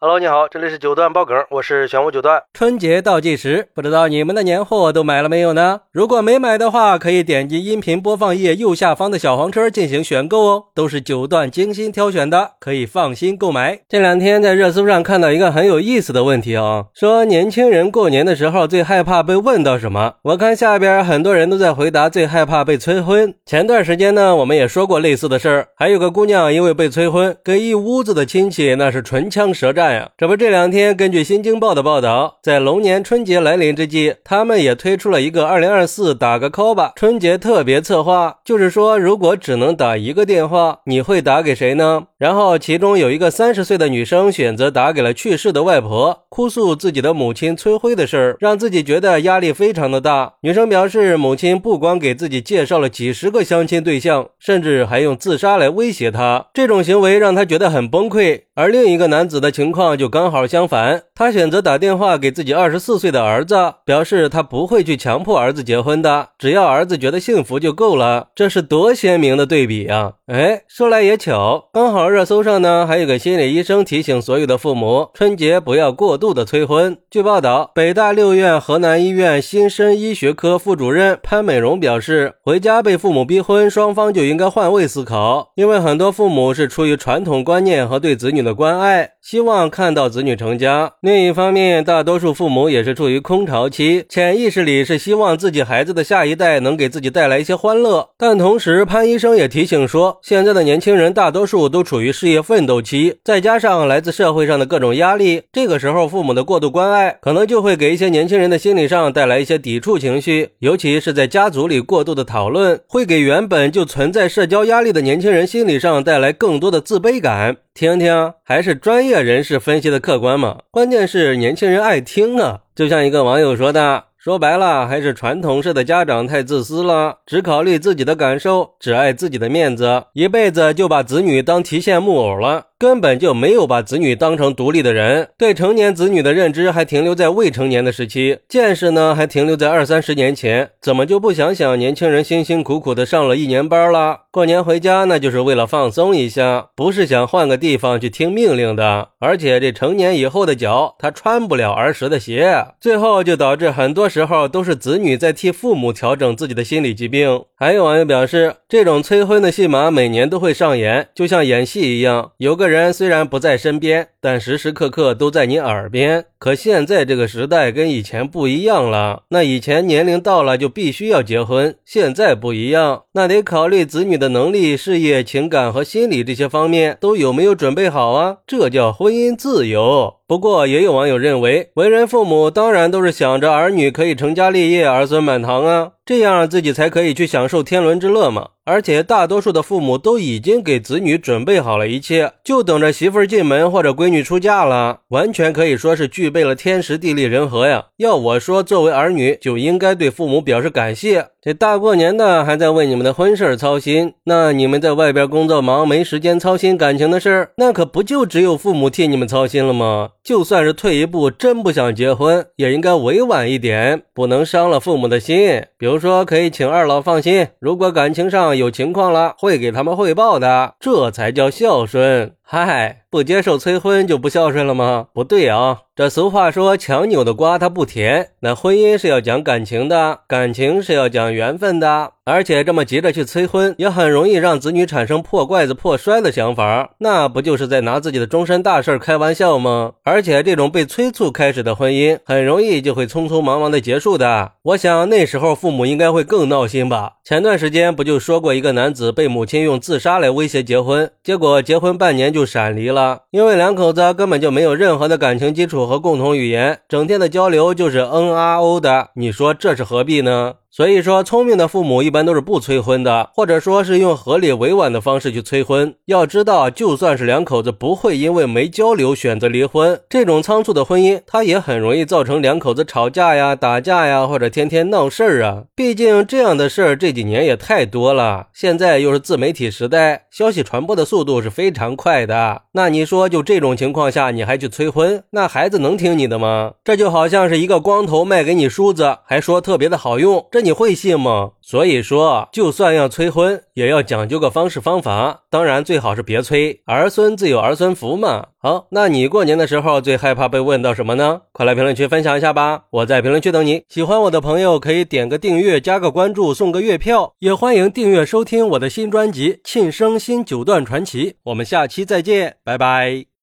Hello，你好，这里是九段爆梗，我是玄武九段。春节倒计时，不知道你们的年货都买了没有呢？如果没买的话，可以点击音频播放页右下方的小黄车进行选购哦，都是九段精心挑选的，可以放心购买。这两天在热搜上看到一个很有意思的问题哦，说年轻人过年的时候最害怕被问到什么？我看下边很多人都在回答最害怕被催婚。前段时间呢，我们也说过类似的事儿，还有个姑娘因为被催婚，跟一屋子的亲戚那是唇枪舌战。呀这不，这两天根据《新京报》的报道，在龙年春节来临之际，他们也推出了一个“二零二四打个 call 吧”春节特别策划，就是说，如果只能打一个电话，你会打给谁呢？然后，其中有一个三十岁的女生选择打给了去世的外婆，哭诉自己的母亲催婚的事儿，让自己觉得压力非常的大。女生表示，母亲不光给自己介绍了几十个相亲对象，甚至还用自杀来威胁她，这种行为让她觉得很崩溃。而另一个男子的情况况就刚好相反，他选择打电话给自己二十四岁的儿子，表示他不会去强迫儿子结婚的，只要儿子觉得幸福就够了。这是多鲜明的对比啊！哎，说来也巧，刚好热搜上呢还有个心理医生提醒所有的父母，春节不要过度的催婚。据报道，北大六院河南医院新生医学科副主任潘美荣表示，回家被父母逼婚，双方就应该换位思考，因为很多父母是出于传统观念和对子女。的关爱，希望看到子女成家。另一方面，大多数父母也是处于空巢期，潜意识里是希望自己孩子的下一代能给自己带来一些欢乐。但同时，潘医生也提醒说，现在的年轻人大多数都处于事业奋斗期，再加上来自社会上的各种压力，这个时候父母的过度关爱，可能就会给一些年轻人的心理上带来一些抵触情绪。尤其是在家族里过度的讨论，会给原本就存在社交压力的年轻人心理上带来更多的自卑感。听听，还是专业人士分析的客观嘛？关键是年轻人爱听啊！就像一个网友说的，说白了，还是传统式的家长太自私了，只考虑自己的感受，只爱自己的面子，一辈子就把子女当提线木偶了。根本就没有把子女当成独立的人，对成年子女的认知还停留在未成年的时期，见识呢还停留在二三十年前。怎么就不想想年轻人辛辛苦苦的上了一年班了，过年回家那就是为了放松一下，不是想换个地方去听命令的。而且这成年以后的脚，他穿不了儿时的鞋，最后就导致很多时候都是子女在替父母调整自己的心理疾病。还有网友表示，这种催婚的戏码每年都会上演，就像演戏一样，有个。人虽然不在身边，但时时刻刻都在你耳边。可现在这个时代跟以前不一样了。那以前年龄到了就必须要结婚，现在不一样，那得考虑子女的能力、事业、情感和心理这些方面都有没有准备好啊？这叫婚姻自由。不过也有网友认为，为人父母当然都是想着儿女可以成家立业、儿孙满堂啊，这样自己才可以去享受天伦之乐嘛。而且大多数的父母都已经给子女准备好了一切，就等着媳妇儿进门或者闺女出嫁了，完全可以说是具备了天时地利人和呀。要我说，作为儿女就应该对父母表示感谢。这大过年的还在为你们的婚事操心，那你们在外边工作忙，没时间操心感情的事儿，那可不就只有父母替你们操心了吗？就算是退一步，真不想结婚，也应该委婉一点，不能伤了父母的心。比如说，可以请二老放心，如果感情上有情况了，会给他们汇报的，这才叫孝顺。嗨，不接受催婚就不孝顺了吗？不对啊。这俗话说，强扭的瓜它不甜。那婚姻是要讲感情的，感情是要讲缘分的。而且这么急着去催婚，也很容易让子女产生破罐子破摔的想法。那不就是在拿自己的终身大事开玩笑吗？而且这种被催促开始的婚姻，很容易就会匆匆忙忙的结束的。我想那时候父母应该会更闹心吧。前段时间不就说过一个男子被母亲用自杀来威胁结婚，结果结婚半年就闪离了，因为两口子根本就没有任何的感情基础。和共同语言，整天的交流就是嗯啊哦的，你说这是何必呢？所以说，聪明的父母一般都是不催婚的，或者说是用合理委婉的方式去催婚。要知道，就算是两口子不会因为没交流选择离婚，这种仓促的婚姻，它也很容易造成两口子吵架呀、打架呀，或者天天闹事儿啊。毕竟这样的事儿这几年也太多了。现在又是自媒体时代，消息传播的速度是非常快的。那你说，就这种情况下，你还去催婚，那孩子能听你的吗？这就好像是一个光头卖给你梳子，还说特别的好用。这你会信吗？所以说，就算要催婚，也要讲究个方式方法。当然，最好是别催，儿孙自有儿孙福嘛。好，那你过年的时候最害怕被问到什么呢？快来评论区分享一下吧！我在评论区等你。喜欢我的朋友可以点个订阅，加个关注，送个月票。也欢迎订阅收听我的新专辑《庆生新九段传奇》。我们下期再见，拜拜。